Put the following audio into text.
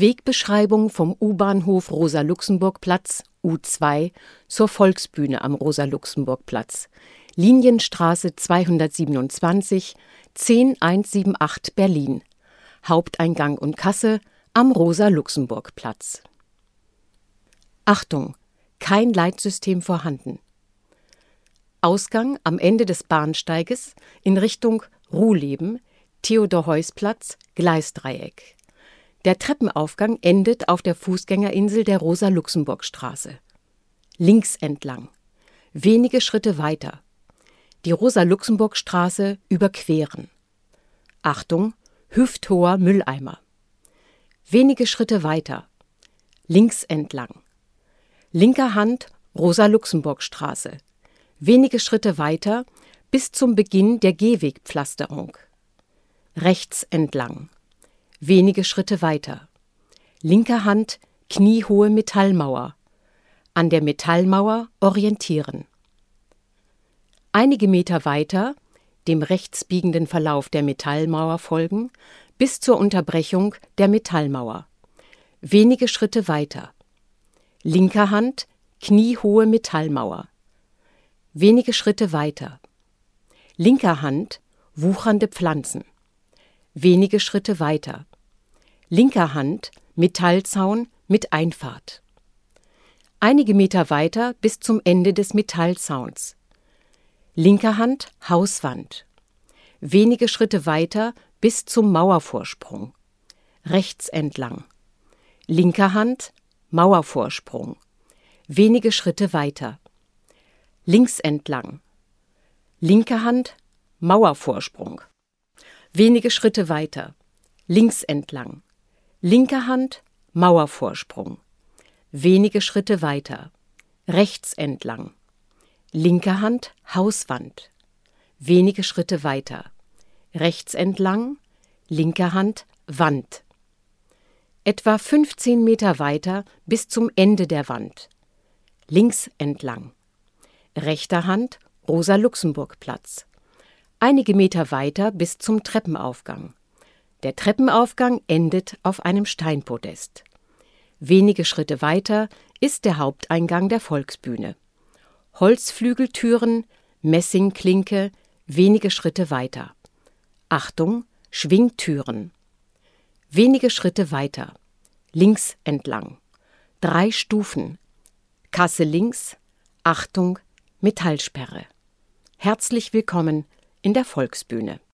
Wegbeschreibung vom U-Bahnhof Rosa-Luxemburg-Platz U2 zur Volksbühne am Rosa-Luxemburg-Platz. Linienstraße 227 10178 Berlin. Haupteingang und Kasse am Rosa-Luxemburg-Platz. Achtung, kein Leitsystem vorhanden. Ausgang am Ende des Bahnsteiges in Richtung Ruhleben, Theodor-Heuss-Platz, Gleisdreieck. Der Treppenaufgang endet auf der Fußgängerinsel der Rosa-Luxemburg-Straße. Links entlang. Wenige Schritte weiter. Die Rosa-Luxemburg-Straße überqueren. Achtung, hüfthoher Mülleimer. Wenige Schritte weiter. Links entlang. Linker Hand Rosa-Luxemburg-Straße. Wenige Schritte weiter bis zum Beginn der Gehwegpflasterung. Rechts entlang. Wenige Schritte weiter. Linker Hand kniehohe Metallmauer. An der Metallmauer orientieren. Einige Meter weiter, dem rechtsbiegenden Verlauf der Metallmauer folgen, bis zur Unterbrechung der Metallmauer. Wenige Schritte weiter linker Hand kniehohe Metallmauer. Wenige Schritte weiter. Linker Hand wuchernde Pflanzen. Wenige Schritte weiter. Linker Hand Metallzaun mit Einfahrt. Einige Meter weiter bis zum Ende des Metallzauns. Linker Hand Hauswand. Wenige Schritte weiter bis zum Mauervorsprung. Rechts entlang. Linker Hand Mauervorsprung. Wenige Schritte weiter. Links entlang. Linke Hand, Mauervorsprung. Wenige Schritte weiter. Links entlang. Linke Hand, Mauervorsprung. Wenige Schritte weiter. Rechts entlang. Linke Hand, Hauswand. Wenige Schritte weiter. Rechts entlang. Linke Hand, Wand etwa 15 Meter weiter bis zum Ende der Wand. Links entlang. Rechter Hand Rosa-Luxemburg-Platz. Einige Meter weiter bis zum Treppenaufgang. Der Treppenaufgang endet auf einem Steinpodest. Wenige Schritte weiter ist der Haupteingang der Volksbühne. Holzflügeltüren, Messingklinke, wenige Schritte weiter. Achtung, Schwingtüren. Wenige Schritte weiter. Links entlang. Drei Stufen. Kasse links. Achtung, Metallsperre. Herzlich willkommen in der Volksbühne.